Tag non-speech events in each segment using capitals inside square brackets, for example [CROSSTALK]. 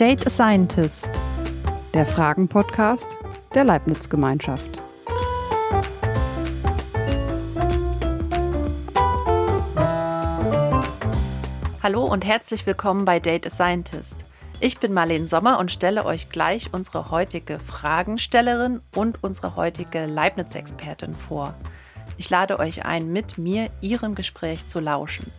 Date a Scientist, der Fragen-Podcast der Leibniz-Gemeinschaft. Hallo und herzlich willkommen bei Date a Scientist. Ich bin Marlene Sommer und stelle euch gleich unsere heutige Fragenstellerin und unsere heutige Leibniz-Expertin vor. Ich lade euch ein, mit mir ihrem Gespräch zu lauschen.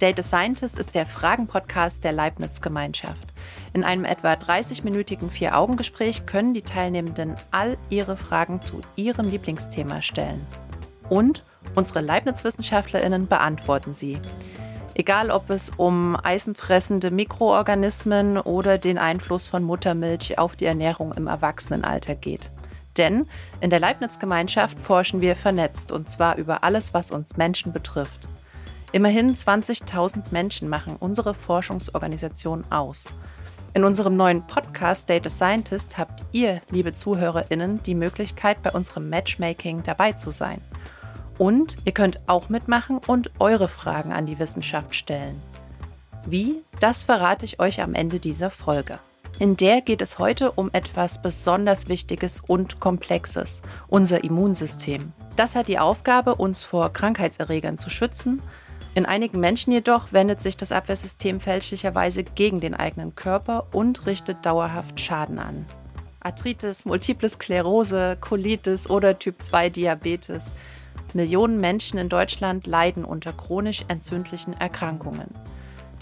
Data Scientist ist der Fragen-Podcast der Leibniz-Gemeinschaft. In einem etwa 30-minütigen Vier-Augen-Gespräch können die Teilnehmenden all ihre Fragen zu ihrem Lieblingsthema stellen. Und unsere Leibniz-WissenschaftlerInnen beantworten sie. Egal, ob es um eisenfressende Mikroorganismen oder den Einfluss von Muttermilch auf die Ernährung im Erwachsenenalter geht. Denn in der Leibniz-Gemeinschaft forschen wir vernetzt und zwar über alles, was uns Menschen betrifft. Immerhin 20.000 Menschen machen unsere Forschungsorganisation aus. In unserem neuen Podcast Data Scientist habt ihr, liebe ZuhörerInnen, die Möglichkeit, bei unserem Matchmaking dabei zu sein. Und ihr könnt auch mitmachen und eure Fragen an die Wissenschaft stellen. Wie? Das verrate ich euch am Ende dieser Folge. In der geht es heute um etwas besonders Wichtiges und Komplexes, unser Immunsystem. Das hat die Aufgabe, uns vor Krankheitserregern zu schützen, in einigen Menschen jedoch wendet sich das Abwehrsystem fälschlicherweise gegen den eigenen Körper und richtet dauerhaft Schaden an. Arthritis, Multiple Sklerose, Colitis oder Typ 2 Diabetes. Millionen Menschen in Deutschland leiden unter chronisch entzündlichen Erkrankungen.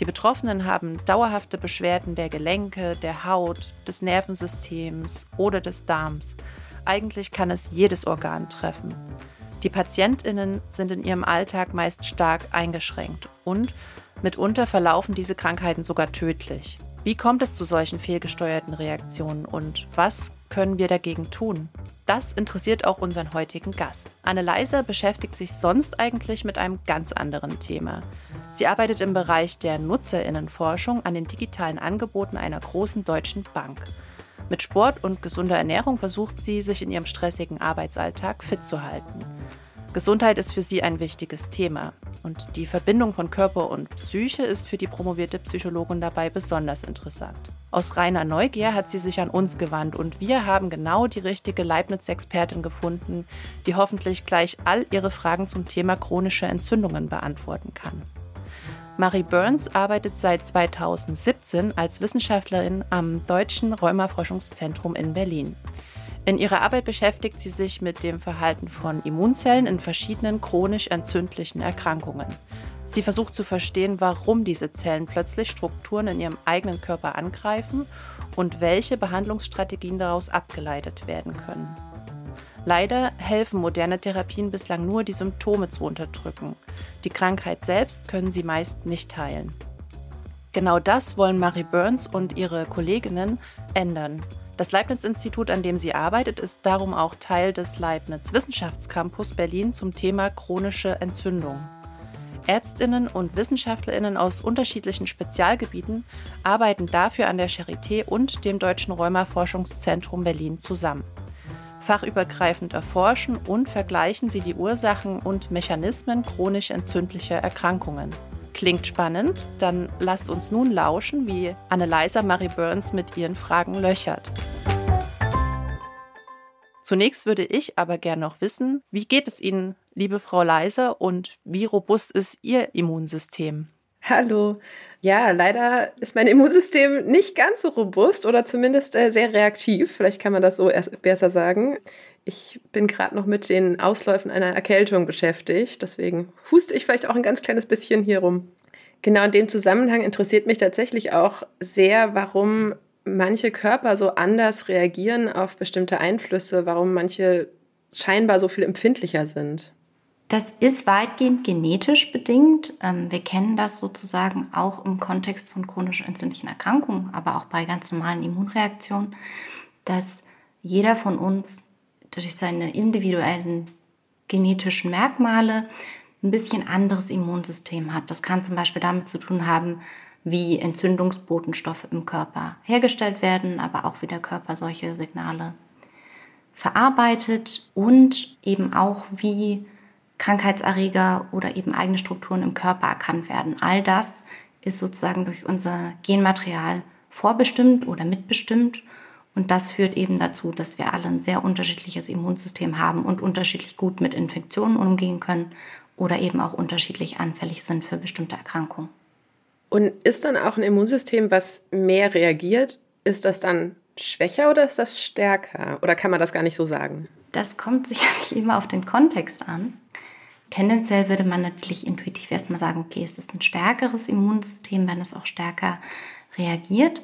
Die Betroffenen haben dauerhafte Beschwerden der Gelenke, der Haut, des Nervensystems oder des Darms. Eigentlich kann es jedes Organ treffen. Die Patientinnen sind in ihrem Alltag meist stark eingeschränkt und mitunter verlaufen diese Krankheiten sogar tödlich. Wie kommt es zu solchen fehlgesteuerten Reaktionen und was können wir dagegen tun? Das interessiert auch unseren heutigen Gast. Anne Leiser beschäftigt sich sonst eigentlich mit einem ganz anderen Thema. Sie arbeitet im Bereich der Nutzerinnenforschung an den digitalen Angeboten einer großen deutschen Bank. Mit Sport und gesunder Ernährung versucht sie, sich in ihrem stressigen Arbeitsalltag fit zu halten. Gesundheit ist für sie ein wichtiges Thema und die Verbindung von Körper und Psyche ist für die promovierte Psychologin dabei besonders interessant. Aus reiner Neugier hat sie sich an uns gewandt und wir haben genau die richtige Leibniz-Expertin gefunden, die hoffentlich gleich all ihre Fragen zum Thema chronische Entzündungen beantworten kann. Marie Burns arbeitet seit 2017 als Wissenschaftlerin am Deutschen Rheumaforschungszentrum in Berlin. In ihrer Arbeit beschäftigt sie sich mit dem Verhalten von Immunzellen in verschiedenen chronisch entzündlichen Erkrankungen. Sie versucht zu verstehen, warum diese Zellen plötzlich Strukturen in ihrem eigenen Körper angreifen und welche Behandlungsstrategien daraus abgeleitet werden können. Leider helfen moderne Therapien bislang nur, die Symptome zu unterdrücken. Die Krankheit selbst können sie meist nicht heilen. Genau das wollen Marie Burns und ihre Kolleginnen ändern. Das Leibniz-Institut, an dem sie arbeitet, ist darum auch Teil des Leibniz Wissenschaftscampus Berlin zum Thema chronische Entzündung. Ärztinnen und Wissenschaftlerinnen aus unterschiedlichen Spezialgebieten arbeiten dafür an der Charité und dem Deutschen Rheuma-Forschungszentrum Berlin zusammen. Fachübergreifend erforschen und vergleichen sie die Ursachen und Mechanismen chronisch entzündlicher Erkrankungen. Klingt spannend? Dann lasst uns nun lauschen, wie Anneliesa Marie Burns mit ihren Fragen löchert. Zunächst würde ich aber gern noch wissen, wie geht es Ihnen, liebe Frau Leiser, und wie robust ist Ihr Immunsystem? Hallo. Ja, leider ist mein Immunsystem nicht ganz so robust oder zumindest äh, sehr reaktiv. Vielleicht kann man das so besser sagen. Ich bin gerade noch mit den Ausläufen einer Erkältung beschäftigt. Deswegen huste ich vielleicht auch ein ganz kleines bisschen hier rum. Genau in dem Zusammenhang interessiert mich tatsächlich auch sehr, warum manche Körper so anders reagieren auf bestimmte Einflüsse, warum manche scheinbar so viel empfindlicher sind. Das ist weitgehend genetisch bedingt. Ähm, wir kennen das sozusagen auch im Kontext von chronisch entzündlichen Erkrankungen, aber auch bei ganz normalen Immunreaktionen, dass jeder von uns durch seine individuellen genetischen Merkmale ein bisschen anderes Immunsystem hat. Das kann zum Beispiel damit zu tun haben, wie Entzündungsbotenstoffe im Körper hergestellt werden, aber auch wie der Körper solche Signale verarbeitet und eben auch wie Krankheitserreger oder eben eigene Strukturen im Körper erkannt werden. All das ist sozusagen durch unser Genmaterial vorbestimmt oder mitbestimmt. Und das führt eben dazu, dass wir alle ein sehr unterschiedliches Immunsystem haben und unterschiedlich gut mit Infektionen umgehen können oder eben auch unterschiedlich anfällig sind für bestimmte Erkrankungen. Und ist dann auch ein Immunsystem, was mehr reagiert, ist das dann schwächer oder ist das stärker? Oder kann man das gar nicht so sagen? Das kommt [LAUGHS] sicherlich immer auf den Kontext an. Tendenziell würde man natürlich intuitiv erstmal sagen, okay, ist das ein stärkeres Immunsystem, wenn es auch stärker reagiert.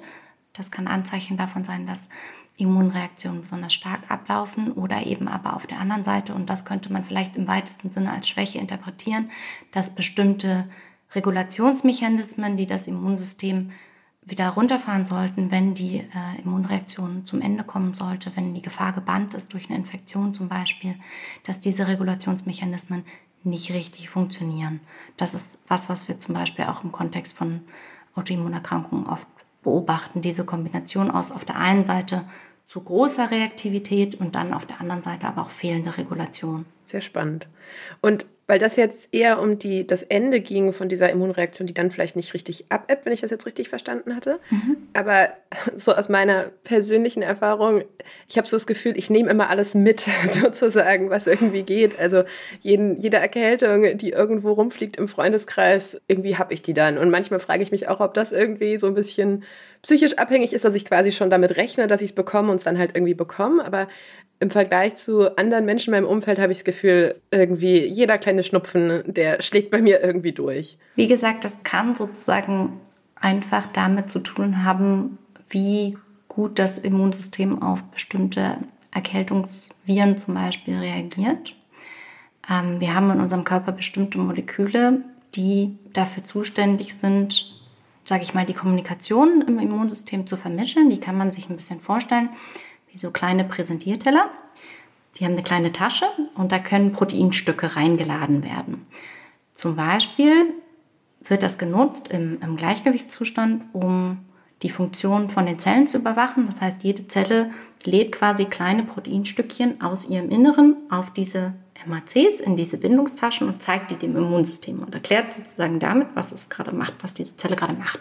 Das kann Anzeichen davon sein, dass Immunreaktionen besonders stark ablaufen oder eben aber auf der anderen Seite, und das könnte man vielleicht im weitesten Sinne als Schwäche interpretieren, dass bestimmte Regulationsmechanismen, die das Immunsystem wieder runterfahren sollten, wenn die äh, Immunreaktion zum Ende kommen sollte, wenn die Gefahr gebannt ist durch eine Infektion zum Beispiel, dass diese Regulationsmechanismen nicht richtig funktionieren. Das ist was, was wir zum Beispiel auch im Kontext von Autoimmunerkrankungen oft beobachten. Diese Kombination aus auf der einen Seite zu großer Reaktivität und dann auf der anderen Seite aber auch fehlende Regulation. Sehr spannend. Und weil das jetzt eher um die, das Ende ging von dieser Immunreaktion, die dann vielleicht nicht richtig abebbt, wenn ich das jetzt richtig verstanden hatte. Mhm. Aber [LAUGHS] so aus meiner persönlichen Erfahrung, ich habe so das Gefühl, ich nehme immer alles mit, [LAUGHS] sozusagen, was irgendwie geht. Also jeden, jede Erkältung, die irgendwo rumfliegt im Freundeskreis, irgendwie habe ich die dann. Und manchmal frage ich mich auch, ob das irgendwie so ein bisschen psychisch abhängig ist, dass ich quasi schon damit rechne, dass ich es bekomme und es dann halt irgendwie bekomme. Aber im Vergleich zu anderen Menschen in meinem Umfeld habe ich das Gefühl, irgendwie jeder kleine Schnupfen, der schlägt bei mir irgendwie durch. Wie gesagt, das kann sozusagen einfach damit zu tun haben, wie gut das Immunsystem auf bestimmte Erkältungsviren zum Beispiel reagiert. Ähm, wir haben in unserem Körper bestimmte Moleküle, die dafür zuständig sind, sage ich mal, die Kommunikation im Immunsystem zu vermischen. Die kann man sich ein bisschen vorstellen wie so kleine Präsentierteller. Die haben eine kleine Tasche und da können Proteinstücke reingeladen werden. Zum Beispiel wird das genutzt im, im Gleichgewichtszustand, um die Funktion von den Zellen zu überwachen. Das heißt, jede Zelle lädt quasi kleine Proteinstückchen aus ihrem Inneren auf diese MACs, in diese Bindungstaschen und zeigt die dem Immunsystem und erklärt sozusagen damit, was es gerade macht, was diese Zelle gerade macht.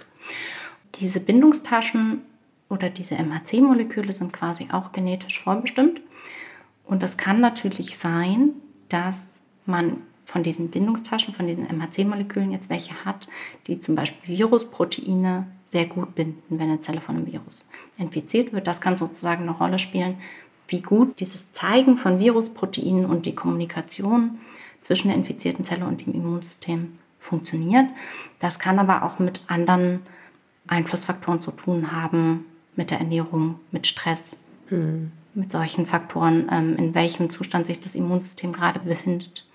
Diese Bindungstaschen oder diese MHC-Moleküle sind quasi auch genetisch vorbestimmt. Und es kann natürlich sein, dass man von diesen Bindungstaschen, von diesen MHC-Molekülen jetzt welche hat, die zum Beispiel Virusproteine sehr gut binden, wenn eine Zelle von einem Virus infiziert wird. Das kann sozusagen eine Rolle spielen, wie gut dieses Zeigen von Virusproteinen und die Kommunikation zwischen der infizierten Zelle und dem Immunsystem funktioniert. Das kann aber auch mit anderen Einflussfaktoren zu tun haben, mit der Ernährung, mit Stress, mhm. mit solchen Faktoren, ähm, in welchem Zustand sich das Immunsystem gerade befindet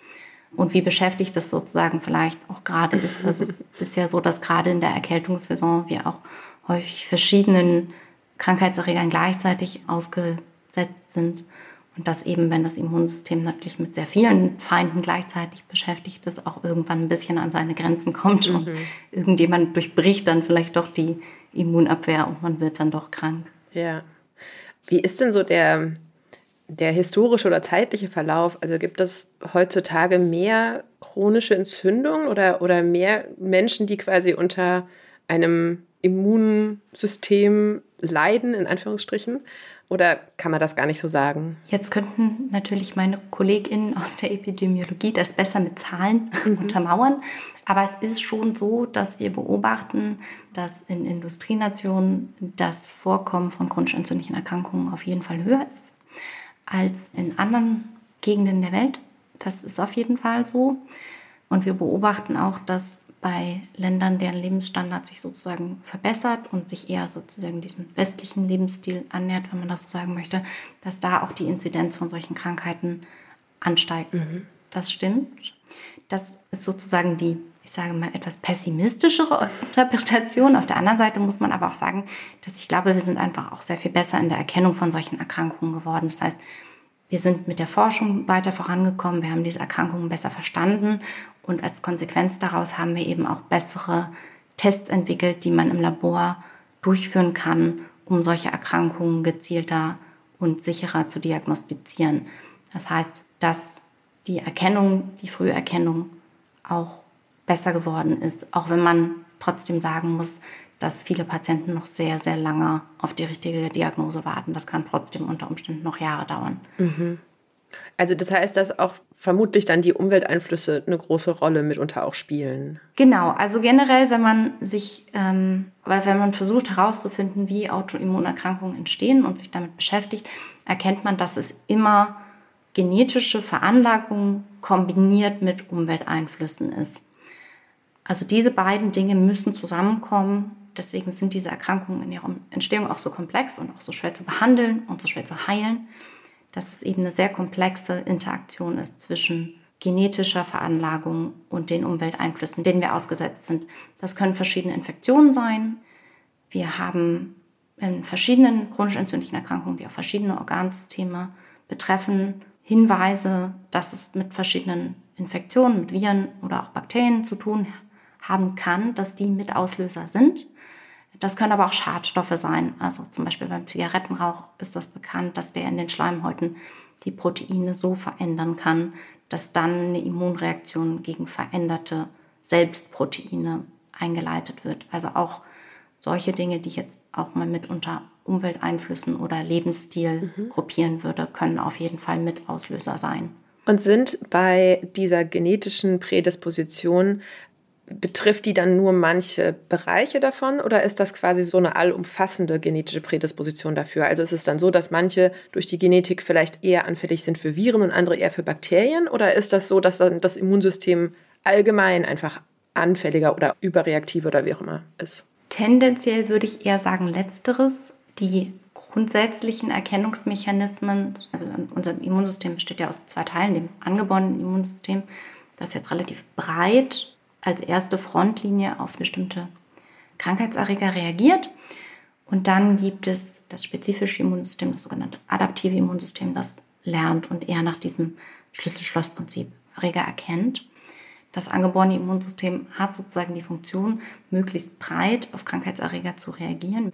und wie beschäftigt es sozusagen vielleicht auch gerade ist. [LAUGHS] Also es ist ja so, dass gerade in der Erkältungssaison wir auch häufig verschiedenen Krankheitserregern gleichzeitig ausgesetzt sind. Und dass eben, wenn das Immunsystem natürlich mit sehr vielen Feinden gleichzeitig beschäftigt ist, auch irgendwann ein bisschen an seine Grenzen kommt mhm. und irgendjemand durchbricht dann vielleicht doch die Immunabwehr und man wird dann doch krank. Ja. Wie ist denn so der, der historische oder zeitliche Verlauf? Also gibt es heutzutage mehr chronische Entzündungen oder, oder mehr Menschen, die quasi unter einem Immunsystem leiden, in Anführungsstrichen? Oder kann man das gar nicht so sagen? Jetzt könnten natürlich meine KollegInnen aus der Epidemiologie das besser mit Zahlen mhm. untermauern. Aber es ist schon so, dass wir beobachten, dass in Industrienationen das Vorkommen von chronisch entzündlichen Erkrankungen auf jeden Fall höher ist als in anderen Gegenden der Welt. Das ist auf jeden Fall so. Und wir beobachten auch, dass bei Ländern, deren Lebensstandard sich sozusagen verbessert und sich eher sozusagen diesem westlichen Lebensstil annähert, wenn man das so sagen möchte, dass da auch die Inzidenz von solchen Krankheiten ansteigt. Mhm. Das stimmt. Das ist sozusagen die, ich sage mal, etwas pessimistischere Interpretation. Auf der anderen Seite muss man aber auch sagen, dass ich glaube, wir sind einfach auch sehr viel besser in der Erkennung von solchen Erkrankungen geworden. Das heißt, wir sind mit der Forschung weiter vorangekommen, wir haben diese Erkrankungen besser verstanden und als Konsequenz daraus haben wir eben auch bessere Tests entwickelt, die man im Labor durchführen kann, um solche Erkrankungen gezielter und sicherer zu diagnostizieren. Das heißt, dass die Erkennung, die Früherkennung auch besser geworden ist, auch wenn man trotzdem sagen muss, dass viele Patienten noch sehr, sehr lange auf die richtige Diagnose warten. Das kann trotzdem unter Umständen noch Jahre dauern. Mhm. Also das heißt, dass auch vermutlich dann die Umwelteinflüsse eine große Rolle mitunter auch spielen. Genau, also generell, wenn man sich, ähm, weil wenn man versucht herauszufinden, wie Autoimmunerkrankungen entstehen und sich damit beschäftigt, erkennt man, dass es immer genetische Veranlagung kombiniert mit Umwelteinflüssen ist. Also diese beiden Dinge müssen zusammenkommen. Deswegen sind diese Erkrankungen in ihrer Entstehung auch so komplex und auch so schwer zu behandeln und so schwer zu heilen dass es eben eine sehr komplexe Interaktion ist zwischen genetischer Veranlagung und den Umwelteinflüssen, denen wir ausgesetzt sind. Das können verschiedene Infektionen sein. Wir haben in verschiedenen chronisch entzündlichen Erkrankungen, die auch verschiedene Organsysteme betreffen, Hinweise, dass es mit verschiedenen Infektionen, mit Viren oder auch Bakterien zu tun haben kann, dass die mit Auslöser sind. Das können aber auch Schadstoffe sein. Also zum Beispiel beim Zigarettenrauch ist das bekannt, dass der in den Schleimhäuten die Proteine so verändern kann, dass dann eine Immunreaktion gegen veränderte Selbstproteine eingeleitet wird. Also auch solche Dinge, die ich jetzt auch mal mit unter Umwelteinflüssen oder Lebensstil mhm. gruppieren würde, können auf jeden Fall mit Auslöser sein. Und sind bei dieser genetischen Prädisposition Betrifft die dann nur manche Bereiche davon oder ist das quasi so eine allumfassende genetische Prädisposition dafür? Also ist es dann so, dass manche durch die Genetik vielleicht eher anfällig sind für Viren und andere eher für Bakterien? Oder ist das so, dass dann das Immunsystem allgemein einfach anfälliger oder überreaktiver oder wie auch immer ist? Tendenziell würde ich eher sagen letzteres. Die grundsätzlichen Erkennungsmechanismen, also unser Immunsystem besteht ja aus zwei Teilen, dem angeborenen Immunsystem, das ist jetzt relativ breit als erste Frontlinie auf bestimmte Krankheitserreger reagiert. Und dann gibt es das spezifische Immunsystem, das sogenannte adaptive Immunsystem, das lernt und eher nach diesem Schlüssel-Schloss-Prinzip Erreger erkennt. Das angeborene Immunsystem hat sozusagen die Funktion, möglichst breit auf Krankheitserreger zu reagieren.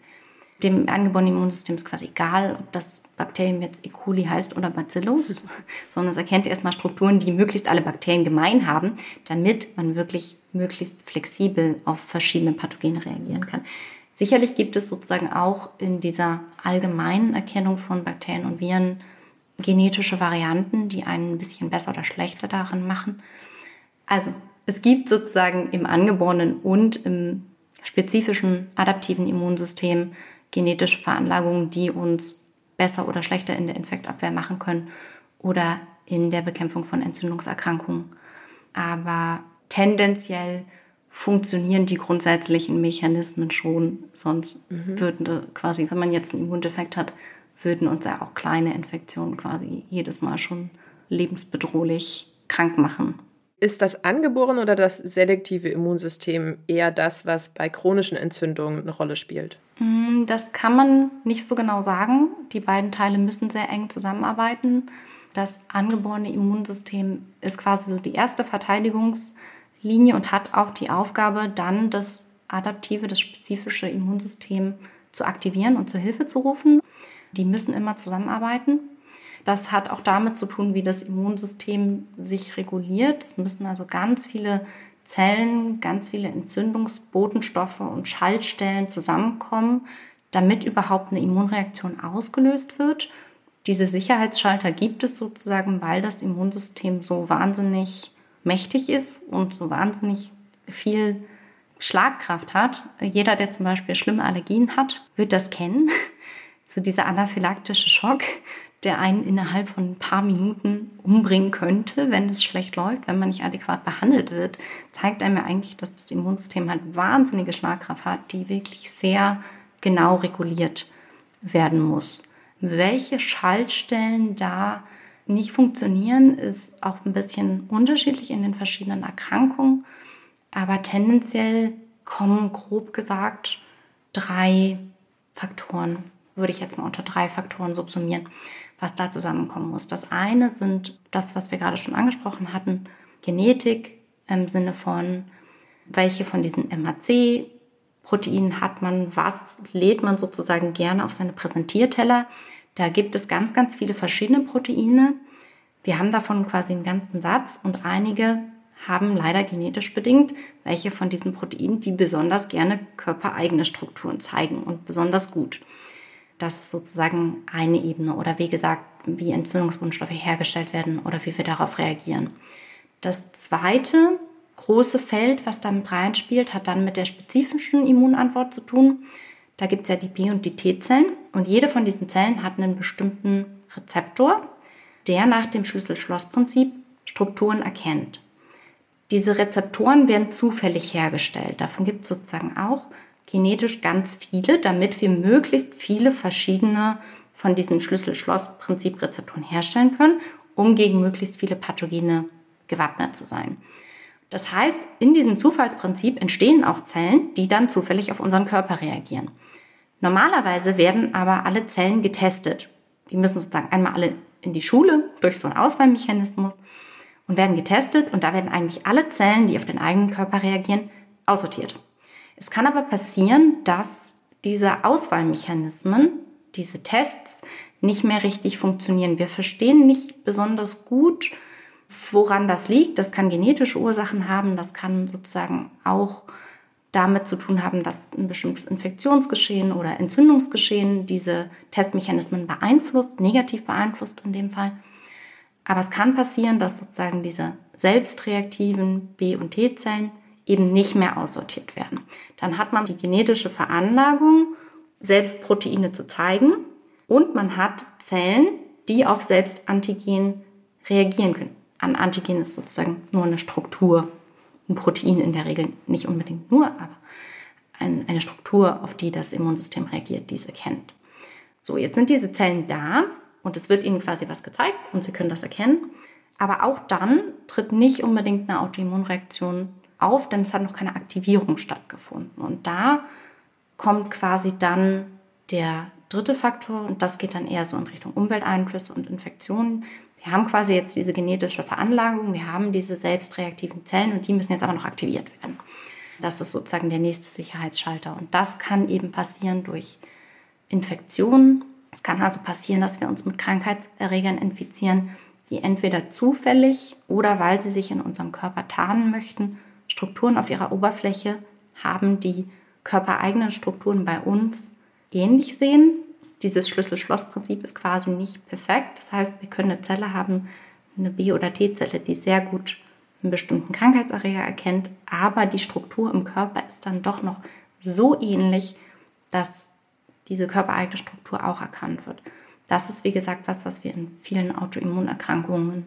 Dem angeborenen Immunsystem ist quasi egal, ob das Bakterium jetzt E. coli heißt oder Bacillus, [LAUGHS] sondern es erkennt erstmal Strukturen, die möglichst alle Bakterien gemein haben, damit man wirklich möglichst flexibel auf verschiedene Pathogene reagieren kann. Sicherlich gibt es sozusagen auch in dieser allgemeinen Erkennung von Bakterien und Viren genetische Varianten, die einen ein bisschen besser oder schlechter darin machen. Also es gibt sozusagen im angeborenen und im spezifischen adaptiven Immunsystem genetische Veranlagungen, die uns besser oder schlechter in der Infektabwehr machen können oder in der Bekämpfung von Entzündungserkrankungen. Aber tendenziell funktionieren die grundsätzlichen Mechanismen schon. Sonst mhm. würden quasi, wenn man jetzt einen Immundefekt hat, würden uns ja auch kleine Infektionen quasi jedes Mal schon lebensbedrohlich krank machen. Ist das angeborene oder das selektive Immunsystem eher das, was bei chronischen Entzündungen eine Rolle spielt? Mm, das kann man nicht so genau sagen. Die beiden Teile müssen sehr eng zusammenarbeiten. Das angeborene Immunsystem ist quasi so die erste Verteidigungslinie und hat auch die Aufgabe, dann das adaptive, das spezifische Immunsystem zu aktivieren und zur Hilfe zu rufen. Die müssen immer zusammenarbeiten. Das hat auch damit zu tun, wie das Immunsystem sich reguliert. Es müssen also ganz viele Zellen, ganz viele Entzündungsbotenstoffe und Schaltstellen zusammenkommen, damit überhaupt eine Immunreaktion ausgelöst wird. Diese Sicherheitsschalter gibt es sozusagen, weil das Immunsystem so wahnsinnig mächtig ist und so wahnsinnig viel Schlagkraft hat. Jeder, der zum Beispiel schlimme Allergien hat, wird das kennen. [LAUGHS] So dieser anaphylaktische Schock, der einen innerhalb von ein paar Minuten umbringen könnte, wenn es schlecht läuft, wenn man nicht adäquat behandelt wird, zeigt einem ja eigentlich, dass das Immunsystem halt wahnsinnige Schlagkraft hat, die wirklich sehr genau reguliert werden muss. Welche Schaltstellen da nicht funktionieren, ist auch ein bisschen unterschiedlich in den verschiedenen Erkrankungen, aber tendenziell kommen grob gesagt drei Faktoren, würde ich jetzt mal unter drei Faktoren subsumieren was da zusammenkommen muss. Das eine sind das, was wir gerade schon angesprochen hatten, Genetik im Sinne von, welche von diesen MHC-Proteinen hat man, was lädt man sozusagen gerne auf seine Präsentierteller. Da gibt es ganz, ganz viele verschiedene Proteine. Wir haben davon quasi einen ganzen Satz und einige haben leider genetisch bedingt welche von diesen Proteinen, die besonders gerne körpereigene Strukturen zeigen und besonders gut. Das ist sozusagen eine Ebene oder wie gesagt, wie Entzündungsgrundstoffe hergestellt werden oder wie wir darauf reagieren. Das zweite große Feld, was damit reinspielt, hat dann mit der spezifischen Immunantwort zu tun. Da gibt es ja die B- und die T-Zellen und jede von diesen Zellen hat einen bestimmten Rezeptor, der nach dem Schlüssel-Schloss-Prinzip Strukturen erkennt. Diese Rezeptoren werden zufällig hergestellt. Davon gibt es sozusagen auch genetisch ganz viele, damit wir möglichst viele verschiedene von diesen Schlüssel-Schloss-Prinzip-Rezeptoren herstellen können, um gegen möglichst viele Pathogene gewappnet zu sein. Das heißt, in diesem Zufallsprinzip entstehen auch Zellen, die dann zufällig auf unseren Körper reagieren. Normalerweise werden aber alle Zellen getestet. Die müssen sozusagen einmal alle in die Schule durch so einen Auswahlmechanismus und werden getestet und da werden eigentlich alle Zellen, die auf den eigenen Körper reagieren, aussortiert. Es kann aber passieren, dass diese Auswahlmechanismen, diese Tests nicht mehr richtig funktionieren. Wir verstehen nicht besonders gut, woran das liegt. Das kann genetische Ursachen haben, das kann sozusagen auch damit zu tun haben, dass ein bestimmtes Infektionsgeschehen oder Entzündungsgeschehen diese Testmechanismen beeinflusst, negativ beeinflusst in dem Fall. Aber es kann passieren, dass sozusagen diese selbstreaktiven B- und T-Zellen eben nicht mehr aussortiert werden. Dann hat man die genetische Veranlagung, selbst Proteine zu zeigen und man hat Zellen, die auf Selbstantigen reagieren können. Ein Antigen ist sozusagen nur eine Struktur, ein Protein in der Regel nicht unbedingt nur, aber eine Struktur, auf die das Immunsystem reagiert, diese kennt. So, jetzt sind diese Zellen da und es wird ihnen quasi was gezeigt und sie können das erkennen. Aber auch dann tritt nicht unbedingt eine Autoimmunreaktion auf, denn es hat noch keine Aktivierung stattgefunden. Und da kommt quasi dann der dritte Faktor und das geht dann eher so in Richtung Umwelteinflüsse und Infektionen. Wir haben quasi jetzt diese genetische Veranlagung, wir haben diese selbstreaktiven Zellen und die müssen jetzt aber noch aktiviert werden. Das ist sozusagen der nächste Sicherheitsschalter und das kann eben passieren durch Infektionen, es kann also passieren, dass wir uns mit Krankheitserregern infizieren, die entweder zufällig oder weil sie sich in unserem Körper tarnen möchten, Strukturen auf ihrer Oberfläche haben, die körpereigenen Strukturen bei uns ähnlich sehen. Dieses Schlüssel-Schloss-Prinzip ist quasi nicht perfekt. Das heißt, wir können eine Zelle haben, eine B- oder T-Zelle, die sehr gut einen bestimmten Krankheitserreger erkennt, aber die Struktur im Körper ist dann doch noch so ähnlich, dass diese körpereigene Struktur auch erkannt wird. Das ist, wie gesagt, was, was wir in vielen Autoimmunerkrankungen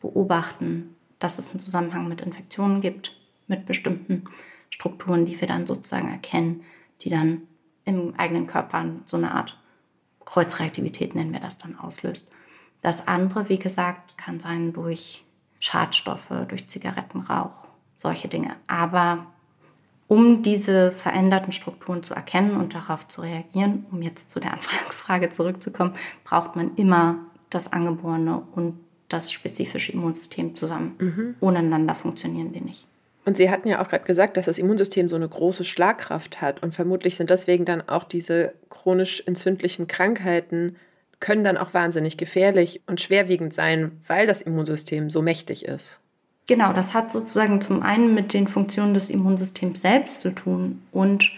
beobachten, dass es einen Zusammenhang mit Infektionen gibt, mit bestimmten Strukturen, die wir dann sozusagen erkennen, die dann im eigenen Körper so eine Art Kreuzreaktivität, nennen wir das dann, auslöst. Das andere, wie gesagt, kann sein durch Schadstoffe, durch Zigarettenrauch, solche Dinge. Aber um diese veränderten Strukturen zu erkennen und darauf zu reagieren, um jetzt zu der Anfangsfrage zurückzukommen, braucht man immer das angeborene und das spezifische Immunsystem zusammen. Mhm. Ohne funktionieren die nicht. Und Sie hatten ja auch gerade gesagt, dass das Immunsystem so eine große Schlagkraft hat und vermutlich sind deswegen dann auch diese chronisch entzündlichen Krankheiten können dann auch wahnsinnig gefährlich und schwerwiegend sein, weil das Immunsystem so mächtig ist. Genau, das hat sozusagen zum einen mit den Funktionen des Immunsystems selbst zu tun. Und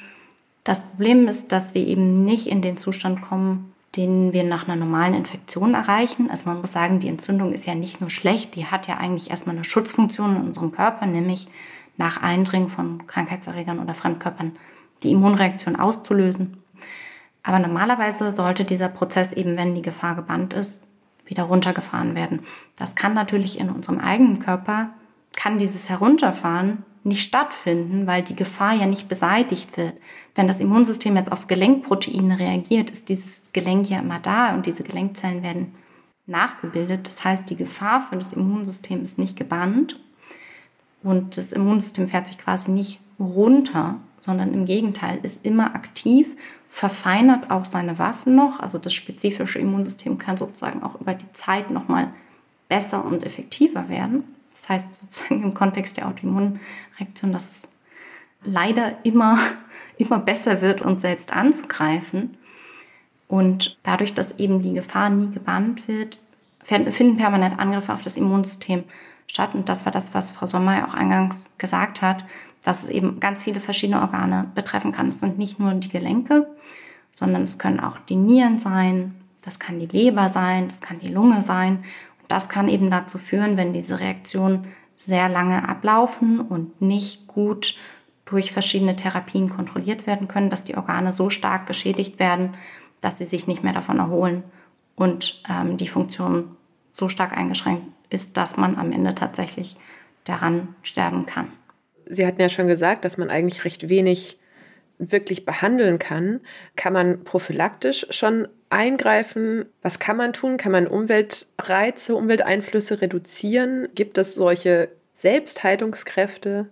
das Problem ist, dass wir eben nicht in den Zustand kommen, den wir nach einer normalen Infektion erreichen. Also man muss sagen, die Entzündung ist ja nicht nur schlecht, die hat ja eigentlich erstmal eine Schutzfunktion in unserem Körper, nämlich nach Eindringen von Krankheitserregern oder Fremdkörpern die Immunreaktion auszulösen. Aber normalerweise sollte dieser Prozess eben, wenn die Gefahr gebannt ist, wieder runtergefahren werden. Das kann natürlich in unserem eigenen Körper kann dieses Herunterfahren nicht stattfinden, weil die Gefahr ja nicht beseitigt wird. Wenn das Immunsystem jetzt auf Gelenkproteine reagiert, ist dieses Gelenk ja immer da und diese Gelenkzellen werden nachgebildet. Das heißt, die Gefahr für das Immunsystem ist nicht gebannt und das Immunsystem fährt sich quasi nicht runter, sondern im Gegenteil ist immer aktiv, verfeinert auch seine Waffen noch. Also das spezifische Immunsystem kann sozusagen auch über die Zeit nochmal besser und effektiver werden. Das heißt sozusagen im Kontext der Autoimmunreaktion, dass es leider immer, immer besser wird, uns selbst anzugreifen. Und dadurch, dass eben die Gefahr nie gebannt wird, finden permanent Angriffe auf das Immunsystem statt. Und das war das, was Frau Sommer auch eingangs gesagt hat, dass es eben ganz viele verschiedene Organe betreffen kann. Es sind nicht nur die Gelenke, sondern es können auch die Nieren sein, das kann die Leber sein, das kann die Lunge sein. Das kann eben dazu führen, wenn diese Reaktionen sehr lange ablaufen und nicht gut durch verschiedene Therapien kontrolliert werden können, dass die Organe so stark geschädigt werden, dass sie sich nicht mehr davon erholen und ähm, die Funktion so stark eingeschränkt ist, dass man am Ende tatsächlich daran sterben kann. Sie hatten ja schon gesagt, dass man eigentlich recht wenig wirklich behandeln kann. Kann man prophylaktisch schon eingreifen? Was kann man tun? Kann man Umweltreize, Umwelteinflüsse reduzieren? Gibt es solche Selbstheilungskräfte?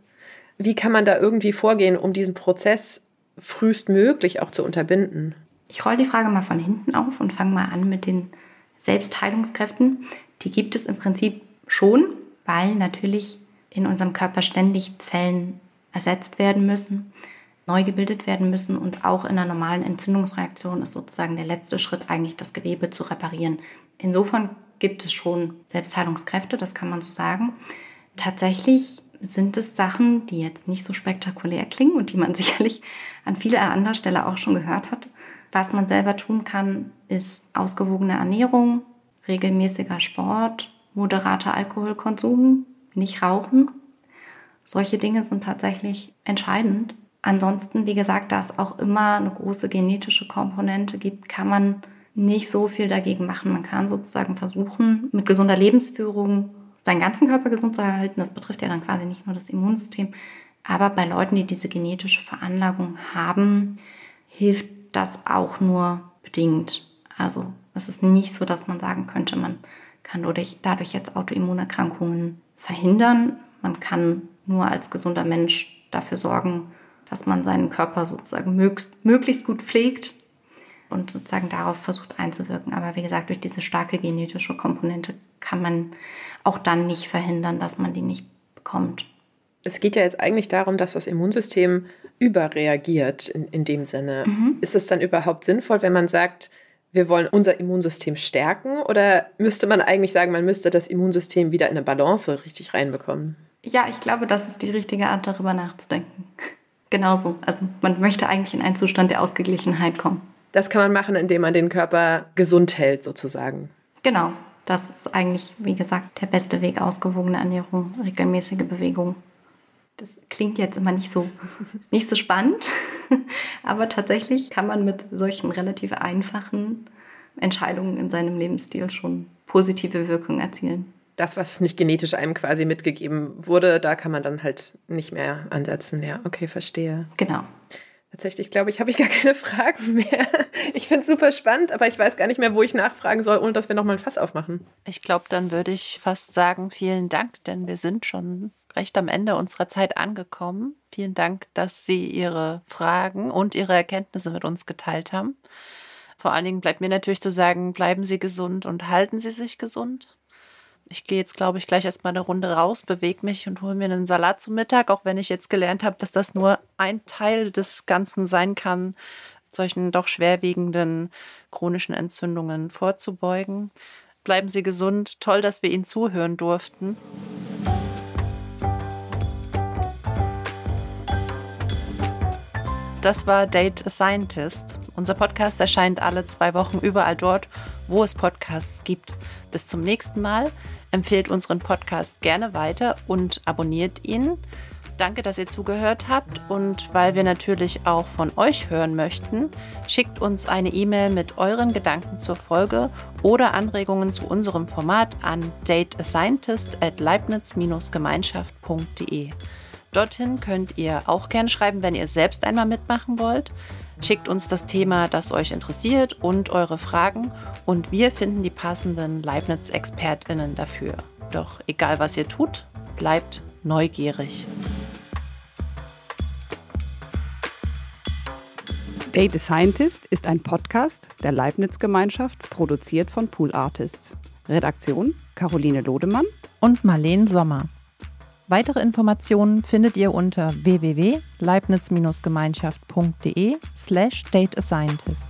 Wie kann man da irgendwie vorgehen, um diesen Prozess frühestmöglich auch zu unterbinden? Ich rolle die Frage mal von hinten auf und fange mal an mit den Selbstheilungskräften. Die gibt es im Prinzip schon, weil natürlich in unserem Körper ständig Zellen ersetzt werden müssen, neu gebildet werden müssen und auch in einer normalen Entzündungsreaktion ist sozusagen der letzte Schritt eigentlich das Gewebe zu reparieren. Insofern gibt es schon Selbstheilungskräfte, das kann man so sagen. Tatsächlich sind es Sachen, die jetzt nicht so spektakulär klingen und die man [LAUGHS] sicherlich an vieler anderer Stelle auch schon gehört hat. Was man selber tun kann, ist ausgewogene Ernährung, regelmäßiger Sport, moderater Alkoholkonsum, nicht rauchen. Solche Dinge sind tatsächlich entscheidend. Ansonsten, wie gesagt, da es auch immer eine große genetische Komponente gibt, kann man nicht so viel dagegen machen. Man kann sozusagen versuchen, mit gesunder Lebensführung seinen ganzen Körper gesund zu erhalten. Das betrifft ja dann quasi nicht nur das Immunsystem. Aber bei Leuten, die diese genetische Veranlagung haben, hilft das auch nur bedingt. Also es ist nicht so, dass man sagen könnte, man kann dadurch, jetzt Autoimmunerkrankungen verhindern. Man kann nur als gesunder Mensch dafür sorgen, dass man seinen Körper sozusagen möglichst, möglichst gut pflegt und sozusagen darauf versucht einzuwirken. Aber wie gesagt, durch diese starke genetische Komponente kann man auch dann nicht verhindern, dass man die nicht bekommt. Es geht ja jetzt eigentlich darum, dass das Immunsystem überreagiert in, in dem Sinne. Mhm. Ist es dann überhaupt sinnvoll, wenn man sagt, wir wollen unser Immunsystem stärken? Oder müsste man eigentlich sagen, man müsste das Immunsystem wieder in eine Balance richtig reinbekommen? Ja, ich glaube, das ist die richtige Art, darüber nachzudenken. Genauso. Also man möchte eigentlich in einen Zustand der Ausgeglichenheit kommen. Das kann man machen, indem man den Körper gesund hält, sozusagen. Genau. Das ist eigentlich, wie gesagt, der beste Weg. Ausgewogene Ernährung, regelmäßige Bewegung. Das klingt jetzt immer nicht so, [LAUGHS] nicht so spannend, [LAUGHS] aber tatsächlich kann man mit solchen relativ einfachen Entscheidungen in seinem Lebensstil schon positive Wirkungen erzielen. Das, was nicht genetisch einem quasi mitgegeben wurde, da kann man dann halt nicht mehr ansetzen. Ja, okay, verstehe. Genau. Tatsächlich glaube ich, habe ich [LAUGHS] gar keine Fragen mehr. Ich finde es super spannend, aber ich weiß gar nicht mehr, wo ich nachfragen soll, ohne dass wir nochmal ein Fass aufmachen. Ich glaube, dann würde ich fast sagen, vielen Dank, denn wir sind schon recht am Ende unserer Zeit angekommen. Vielen Dank, dass Sie Ihre Fragen und Ihre Erkenntnisse mit uns geteilt haben. Vor allen Dingen bleibt mir natürlich zu sagen, bleiben Sie gesund und halten Sie sich gesund. Ich gehe jetzt, glaube ich, gleich erstmal eine Runde raus, bewege mich und hole mir einen Salat zum Mittag, auch wenn ich jetzt gelernt habe, dass das nur ein Teil des Ganzen sein kann, solchen doch schwerwiegenden chronischen Entzündungen vorzubeugen. Bleiben Sie gesund. Toll, dass wir Ihnen zuhören durften. Das war Date a Scientist. Unser Podcast erscheint alle zwei Wochen überall dort, wo es Podcasts gibt. Bis zum nächsten Mal. Empfehlt unseren Podcast gerne weiter und abonniert ihn. Danke, dass ihr zugehört habt und weil wir natürlich auch von euch hören möchten, schickt uns eine E-Mail mit euren Gedanken zur Folge oder Anregungen zu unserem Format an dateascientist at leibniz-gemeinschaft.de. Dorthin könnt ihr auch gerne schreiben, wenn ihr selbst einmal mitmachen wollt. Schickt uns das Thema, das euch interessiert und eure Fragen und wir finden die passenden Leibniz-ExpertInnen dafür. Doch egal was ihr tut, bleibt neugierig. Date a Scientist ist ein Podcast der Leibniz-Gemeinschaft, produziert von Pool Artists. Redaktion Caroline Lodemann und Marleen Sommer. Weitere Informationen findet ihr unter www.leibniz-gemeinschaft.de slash dateascientist.